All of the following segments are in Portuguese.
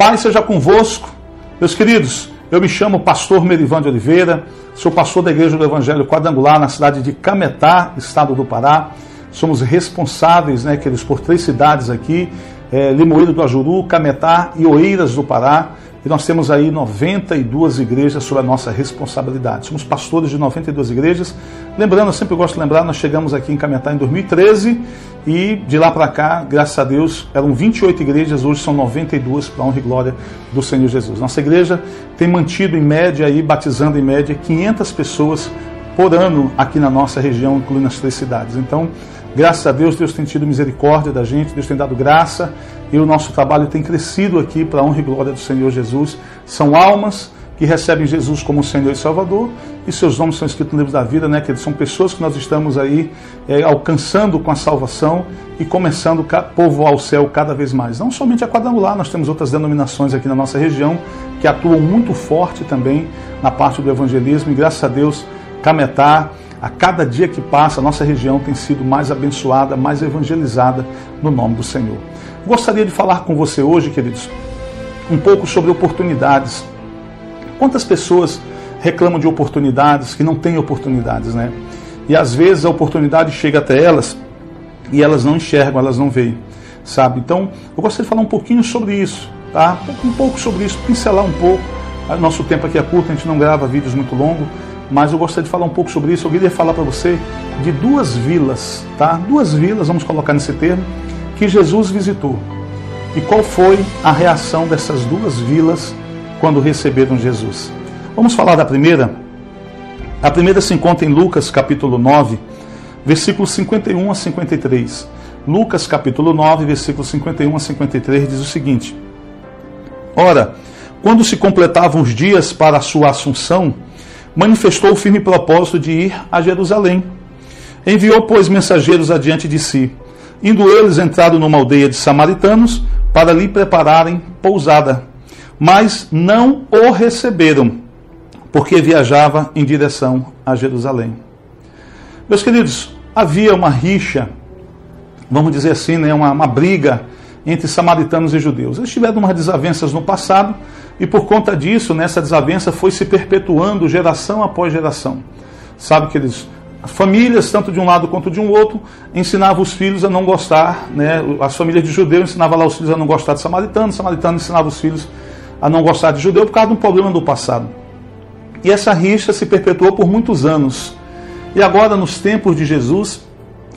Pai seja convosco. Meus queridos, eu me chamo pastor Merivan de Oliveira, sou pastor da Igreja do Evangelho Quadrangular na cidade de Cametá, estado do Pará. Somos responsáveis, né, queridos, por três cidades aqui, é, Limoeiro do Ajuru, Cametá e Oeiras do Pará. E nós temos aí 92 igrejas sob a nossa responsabilidade. Somos pastores de 92 igrejas. Lembrando, eu sempre gosto de lembrar, nós chegamos aqui em Cametá em 2013 e de lá para cá, graças a Deus, eram 28 igrejas, hoje são 92 para a honra e glória do Senhor Jesus. Nossa igreja tem mantido em média aí, batizando em média 500 pessoas por ano aqui na nossa região, incluindo as três cidades. Então, graças a Deus, Deus tem tido misericórdia da gente, Deus tem dado graça e o nosso trabalho tem crescido aqui para a honra e glória do Senhor Jesus. São almas que recebem Jesus como Senhor e Salvador e seus nomes são escritos no livro da vida, né? Que são pessoas que nós estamos aí é, alcançando com a salvação e começando a povoar o céu cada vez mais. Não somente a quadrangular, nós temos outras denominações aqui na nossa região que atuam muito forte também na parte do evangelismo e graças a Deus, Cametá, a cada dia que passa, a nossa região tem sido mais abençoada, mais evangelizada no nome do Senhor. Gostaria de falar com você hoje, queridos, um pouco sobre oportunidades. Quantas pessoas reclamam de oportunidades que não têm oportunidades, né? E às vezes a oportunidade chega até elas e elas não enxergam, elas não veem, sabe? Então, eu gostaria de falar um pouquinho sobre isso, tá? Um pouco sobre isso, pincelar um pouco. Nosso tempo aqui é curto, a gente não grava vídeos muito longos, mas eu gostaria de falar um pouco sobre isso. Eu queria falar para você de duas vilas, tá? Duas vilas, vamos colocar nesse termo, que Jesus visitou. E qual foi a reação dessas duas vilas quando receberam Jesus? Vamos falar da primeira? A primeira se encontra em Lucas capítulo 9, versículos 51 a 53. Lucas capítulo 9, versículos 51 a 53 diz o seguinte: Ora, quando se completavam os dias para a sua assunção, manifestou o firme propósito de ir a Jerusalém. Enviou, pois, mensageiros adiante de si Indo eles entraram numa aldeia de samaritanos para lhe prepararem pousada. Mas não o receberam, porque viajava em direção a Jerusalém. Meus queridos, havia uma rixa, vamos dizer assim, né, uma, uma briga entre samaritanos e judeus. Eles tiveram umas desavenças no passado e por conta disso, nessa desavença foi se perpetuando geração após geração. Sabe que eles famílias, tanto de um lado quanto de um outro, ensinavam os filhos a não gostar, né? as famílias de judeus ensinavam lá os filhos a não gostar de samaritano, os samaritanos ensinavam os filhos a não gostar de judeu por causa de um problema do passado. E essa rixa se perpetuou por muitos anos. E agora, nos tempos de Jesus,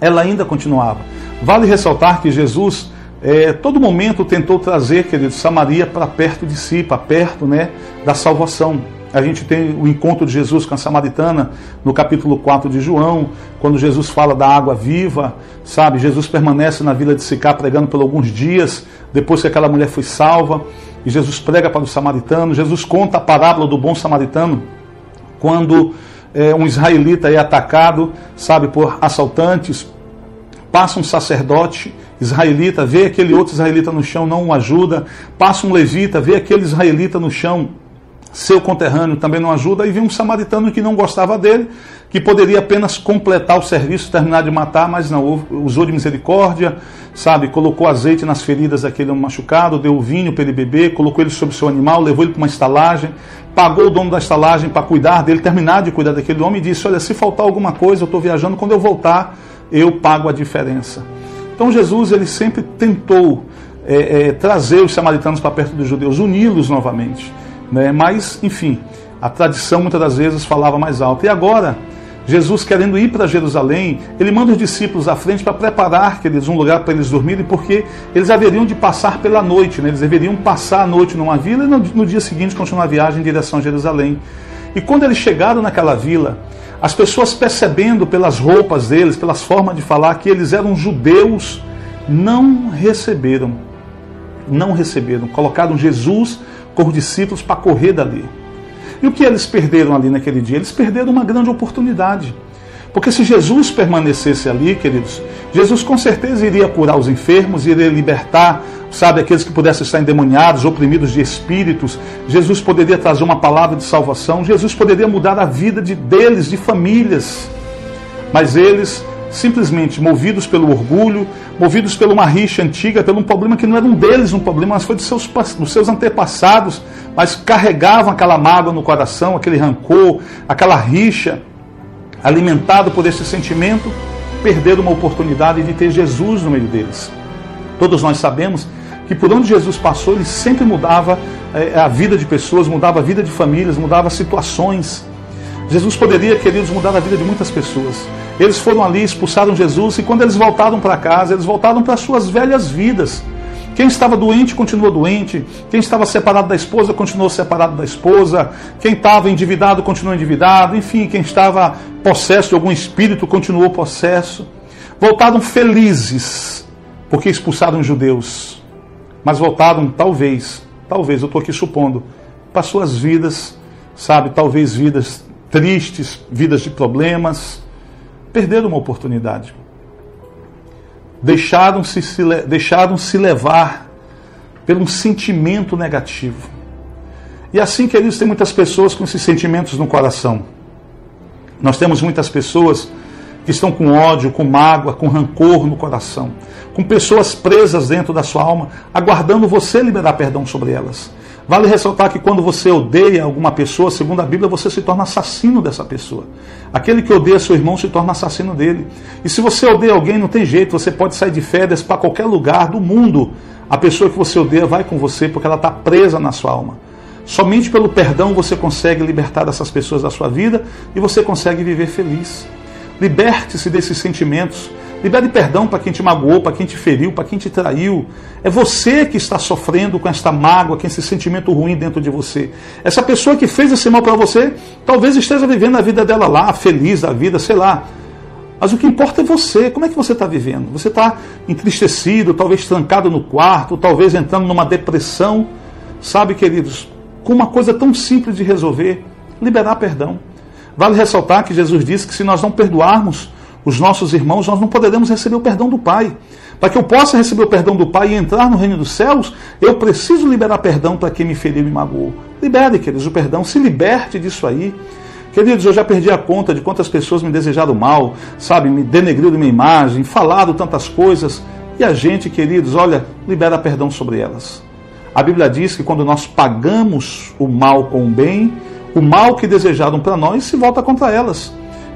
ela ainda continuava. Vale ressaltar que Jesus, é, todo momento, tentou trazer, querido, Samaria para perto de si, para perto né, da salvação. A gente tem o encontro de Jesus com a samaritana no capítulo 4 de João, quando Jesus fala da água viva, sabe? Jesus permanece na vila de Sicá pregando por alguns dias, depois que aquela mulher foi salva, e Jesus prega para o samaritano. Jesus conta a parábola do bom samaritano, quando é, um israelita é atacado, sabe, por assaltantes, passa um sacerdote israelita, vê aquele outro israelita no chão, não o ajuda, passa um levita, vê aquele israelita no chão, seu conterrâneo também não ajuda, e vem um samaritano que não gostava dele, que poderia apenas completar o serviço, terminar de matar, mas não, usou de misericórdia, sabe, colocou azeite nas feridas daquele machucado, deu vinho para ele beber, colocou ele sobre seu animal, levou ele para uma estalagem, pagou o dono da estalagem para cuidar dele, terminar de cuidar daquele homem e disse, olha, se faltar alguma coisa, eu estou viajando, quando eu voltar, eu pago a diferença. Então Jesus, ele sempre tentou é, é, trazer os samaritanos para perto dos judeus, uni-los novamente. Né? Mas, enfim, a tradição muitas das vezes falava mais alto. E agora, Jesus querendo ir para Jerusalém, ele manda os discípulos à frente para preparar eles um lugar para eles dormirem, porque eles haveriam de passar pela noite, né? eles deveriam passar a noite numa vila e no, no dia seguinte continuar a viagem em direção a Jerusalém. E quando eles chegaram naquela vila, as pessoas percebendo pelas roupas deles, pelas formas de falar, que eles eram judeus, não receberam. Não receberam. Colocaram Jesus com os discípulos para correr dali. E o que eles perderam ali naquele dia? Eles perderam uma grande oportunidade. Porque se Jesus permanecesse ali, queridos, Jesus com certeza iria curar os enfermos, iria libertar, sabe, aqueles que pudessem estar endemoniados, oprimidos de espíritos. Jesus poderia trazer uma palavra de salvação. Jesus poderia mudar a vida de deles, de famílias. Mas eles simplesmente movidos pelo orgulho, movidos por uma rixa antiga, por um problema que não era um deles um problema, mas foi dos seus, dos seus antepassados, mas carregavam aquela mágoa no coração, aquele rancor, aquela rixa, alimentado por esse sentimento, perderam uma oportunidade de ter Jesus no meio deles. Todos nós sabemos que por onde Jesus passou, ele sempre mudava eh, a vida de pessoas, mudava a vida de famílias, mudava situações. Jesus poderia, queridos, mudar a vida de muitas pessoas. Eles foram ali, expulsaram Jesus e quando eles voltaram para casa, eles voltaram para suas velhas vidas. Quem estava doente continuou doente. Quem estava separado da esposa continuou separado da esposa. Quem estava endividado continuou endividado. Enfim, quem estava possesso de algum espírito continuou possesso. Voltaram felizes porque expulsaram os judeus. Mas voltaram, talvez, talvez, eu estou aqui supondo, para suas vidas, sabe, talvez vidas tristes, vidas de problemas, perderam uma oportunidade. Deixaram-se se, deixaram -se levar por um sentimento negativo. E assim, queridos, tem muitas pessoas com esses sentimentos no coração. Nós temos muitas pessoas que estão com ódio, com mágoa, com rancor no coração, com pessoas presas dentro da sua alma, aguardando você liberar perdão sobre elas. Vale ressaltar que quando você odeia alguma pessoa, segundo a Bíblia, você se torna assassino dessa pessoa. Aquele que odeia seu irmão se torna assassino dele. E se você odeia alguém, não tem jeito, você pode sair de férias para qualquer lugar do mundo. A pessoa que você odeia vai com você porque ela está presa na sua alma. Somente pelo perdão você consegue libertar essas pessoas da sua vida e você consegue viver feliz. Liberte-se desses sentimentos. Libere perdão para quem te magoou, para quem te feriu, para quem te traiu. É você que está sofrendo com esta mágoa, com esse sentimento ruim dentro de você. Essa pessoa que fez esse mal para você, talvez esteja vivendo a vida dela lá, feliz a vida, sei lá. Mas o que importa é você. Como é que você está vivendo? Você está entristecido, talvez trancado no quarto, talvez entrando numa depressão. Sabe, queridos, com uma coisa tão simples de resolver, liberar perdão. Vale ressaltar que Jesus disse que se nós não perdoarmos os nossos irmãos, nós não poderemos receber o perdão do Pai. Para que eu possa receber o perdão do Pai e entrar no reino dos céus, eu preciso liberar perdão para quem me feriu e me magoou. Libere, queridos, o perdão, se liberte disso aí. Queridos, eu já perdi a conta de quantas pessoas me desejaram mal, sabe, me denegriram minha imagem, falaram tantas coisas. E a gente, queridos, olha, libera perdão sobre elas. A Bíblia diz que quando nós pagamos o mal com o bem, o mal que desejaram para nós se volta contra elas.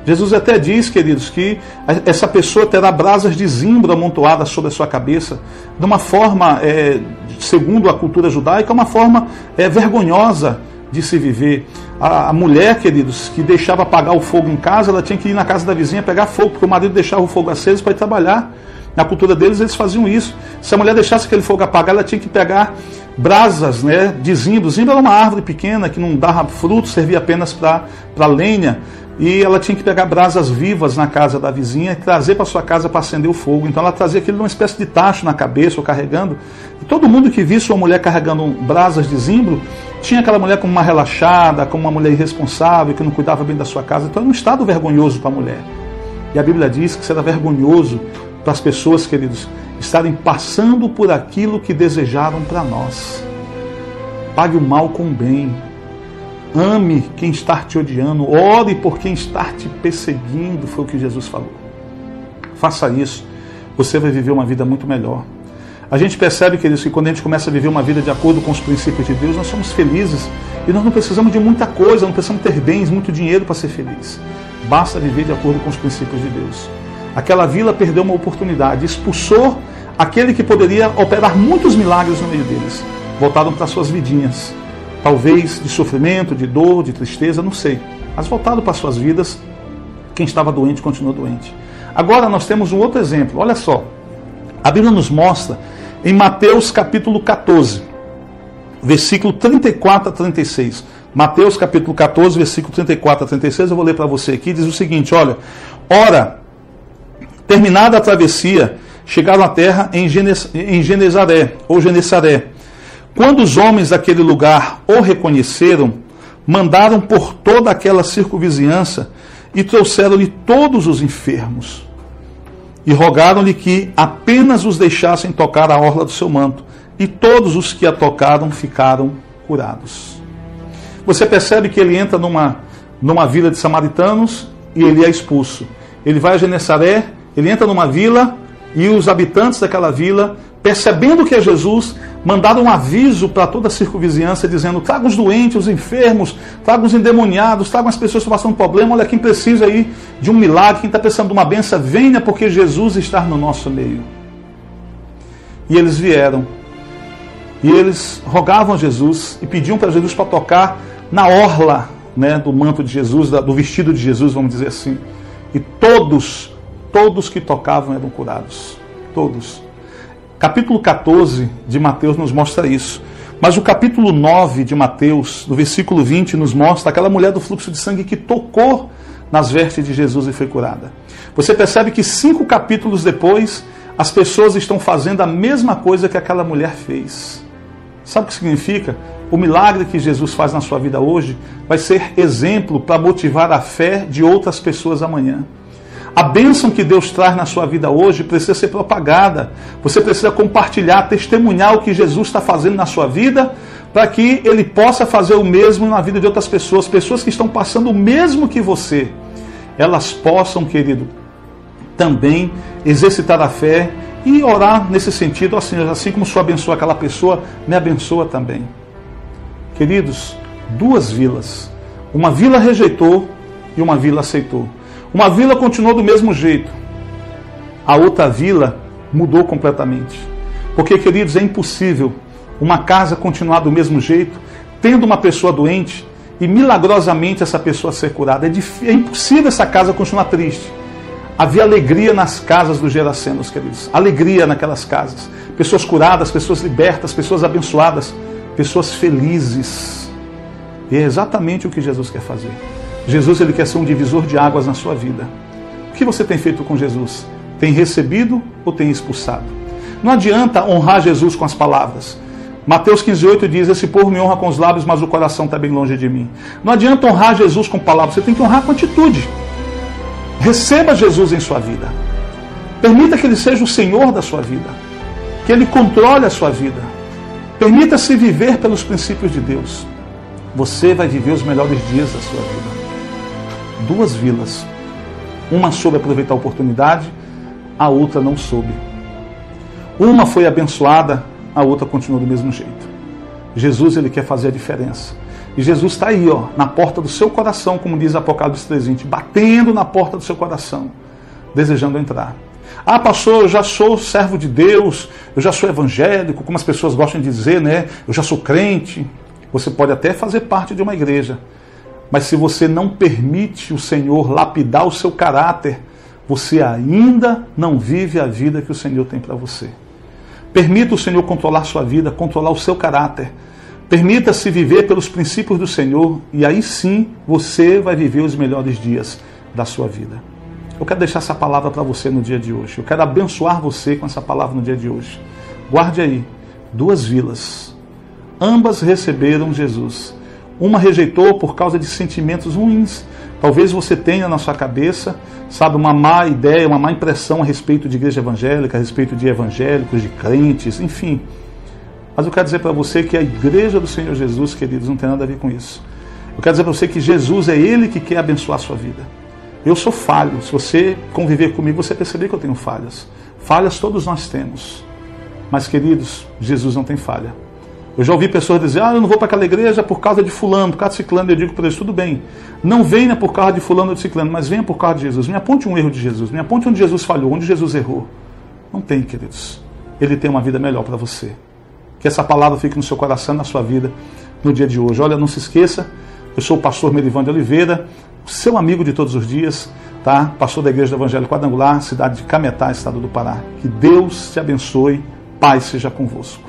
Jesus até diz, queridos, que essa pessoa terá brasas de zimbro amontoadas sobre a sua cabeça, de uma forma, é, segundo a cultura judaica, uma forma é, vergonhosa de se viver. A, a, mulher, queridos, que deixava apagar o fogo em casa, ela tinha que ir na casa da vizinha pegar fogo, porque o marido deixava o fogo aceso para ir trabalhar. Na cultura deles, eles faziam isso. Se a mulher deixasse aquele fogo apagar, ela tinha que pegar brasas né, de zimbro. Zimbro era uma árvore pequena que não dava fruto, servia apenas para lenha e ela tinha que pegar brasas vivas na casa da vizinha e trazer para sua casa para acender o fogo. Então ela trazia aquilo numa espécie de tacho na cabeça ou carregando. E todo mundo que visse uma mulher carregando brasas de zimbro tinha aquela mulher como uma relaxada, como uma mulher irresponsável, que não cuidava bem da sua casa. Então era um estado vergonhoso para a mulher. E a Bíblia diz que será vergonhoso para as pessoas, queridos, estarem passando por aquilo que desejaram para nós. Pague o mal com o bem Ame quem está te odiando, ore por quem está te perseguindo, foi o que Jesus falou. Faça isso, você vai viver uma vida muito melhor. A gente percebe, queridos, que quando a gente começa a viver uma vida de acordo com os princípios de Deus, nós somos felizes e nós não precisamos de muita coisa, não precisamos ter bens, muito dinheiro para ser feliz. Basta viver de acordo com os princípios de Deus. Aquela vila perdeu uma oportunidade, expulsou aquele que poderia operar muitos milagres no meio deles. Voltaram para suas vidinhas talvez de sofrimento, de dor, de tristeza, não sei. Mas voltado para suas vidas, quem estava doente continua doente. Agora nós temos um outro exemplo, olha só. A Bíblia nos mostra em Mateus capítulo 14, versículo 34 a 36. Mateus capítulo 14, versículo 34 a 36, eu vou ler para você aqui, diz o seguinte: olha, ora, terminada a travessia, chegaram à terra em, Genes, em Genezaré, ou Genesaré. Quando os homens daquele lugar o reconheceram, mandaram por toda aquela circunvizinhança e trouxeram-lhe todos os enfermos. E rogaram-lhe que apenas os deixassem tocar a orla do seu manto. E todos os que a tocaram ficaram curados. Você percebe que ele entra numa, numa vila de samaritanos e ele é expulso. Ele vai a Genessaré, Ele entra numa vila e os habitantes daquela vila, percebendo que é Jesus, mandaram um aviso para toda a circunvizinhança, dizendo: traga os doentes, os enfermos, traga os endemoniados, traga as pessoas que estão passando problema. Olha, quem precisa aí de um milagre, quem está precisando de uma benção, venha, porque Jesus está no nosso meio. E eles vieram. E eles rogavam a Jesus e pediam para Jesus para tocar na orla né, do manto de Jesus, do vestido de Jesus, vamos dizer assim. E todos, todos que tocavam eram curados. Todos. Capítulo 14 de Mateus nos mostra isso. Mas o capítulo 9 de Mateus, do versículo 20, nos mostra aquela mulher do fluxo de sangue que tocou nas vestes de Jesus e foi curada. Você percebe que cinco capítulos depois, as pessoas estão fazendo a mesma coisa que aquela mulher fez. Sabe o que significa? O milagre que Jesus faz na sua vida hoje vai ser exemplo para motivar a fé de outras pessoas amanhã. A bênção que Deus traz na sua vida hoje precisa ser propagada. Você precisa compartilhar, testemunhar o que Jesus está fazendo na sua vida, para que Ele possa fazer o mesmo na vida de outras pessoas, pessoas que estão passando o mesmo que você. Elas possam, querido, também exercitar a fé e orar nesse sentido, assim, como o Senhor abençoa aquela pessoa, me abençoa também. Queridos, duas vilas. Uma vila rejeitou e uma vila aceitou. Uma vila continuou do mesmo jeito. A outra vila mudou completamente. Porque, queridos, é impossível uma casa continuar do mesmo jeito, tendo uma pessoa doente e milagrosamente essa pessoa ser curada. É, é impossível essa casa continuar triste. Havia alegria nas casas dos Gerasenos, queridos. Alegria naquelas casas. Pessoas curadas, pessoas libertas, pessoas abençoadas, pessoas felizes. E é exatamente o que Jesus quer fazer. Jesus ele quer ser um divisor de águas na sua vida. O que você tem feito com Jesus? Tem recebido ou tem expulsado? Não adianta honrar Jesus com as palavras. Mateus 15,8 diz: Esse povo me honra com os lábios, mas o coração está bem longe de mim. Não adianta honrar Jesus com palavras, você tem que honrar com atitude. Receba Jesus em sua vida. Permita que Ele seja o Senhor da sua vida. Que Ele controle a sua vida. Permita-se viver pelos princípios de Deus. Você vai viver os melhores dias da sua vida duas vilas. Uma soube aproveitar a oportunidade, a outra não soube. Uma foi abençoada, a outra continuou do mesmo jeito. Jesus ele quer fazer a diferença. E Jesus está aí, ó, na porta do seu coração, como diz Apocalipse 3:20, batendo na porta do seu coração, desejando entrar. Ah, pastor, eu já sou servo de Deus, eu já sou evangélico, como as pessoas gostam de dizer, né? Eu já sou crente. Você pode até fazer parte de uma igreja, mas se você não permite o Senhor lapidar o seu caráter, você ainda não vive a vida que o Senhor tem para você. Permita o Senhor controlar sua vida, controlar o seu caráter. Permita-se viver pelos princípios do Senhor e aí sim você vai viver os melhores dias da sua vida. Eu quero deixar essa palavra para você no dia de hoje. Eu quero abençoar você com essa palavra no dia de hoje. Guarde aí, duas vilas. Ambas receberam Jesus uma rejeitou por causa de sentimentos ruins. Talvez você tenha na sua cabeça, sabe, uma má ideia, uma má impressão a respeito de igreja evangélica, a respeito de evangélicos, de crentes, enfim. Mas eu quero dizer para você que a igreja do Senhor Jesus, queridos, não tem nada a ver com isso. Eu quero dizer para você que Jesus é Ele que quer abençoar a sua vida. Eu sou falho. Se você conviver comigo, você perceber que eu tenho falhas. Falhas todos nós temos. Mas, queridos, Jesus não tem falha. Eu já ouvi pessoas dizer, ah, eu não vou para aquela igreja por causa de fulano, por causa de ciclano. Eu digo para eles, tudo bem. Não venha por causa de fulano ou de ciclano, mas venha por causa de Jesus. Me aponte um erro de Jesus, me aponte onde Jesus falhou, onde Jesus errou. Não tem, queridos. Ele tem uma vida melhor para você. Que essa palavra fique no seu coração, na sua vida, no dia de hoje. Olha, não se esqueça, eu sou o pastor Merivan de Oliveira, seu amigo de todos os dias, tá? Pastor da Igreja do Evangelho Quadrangular, cidade de Cametá, estado do Pará. Que Deus te abençoe, paz seja convosco.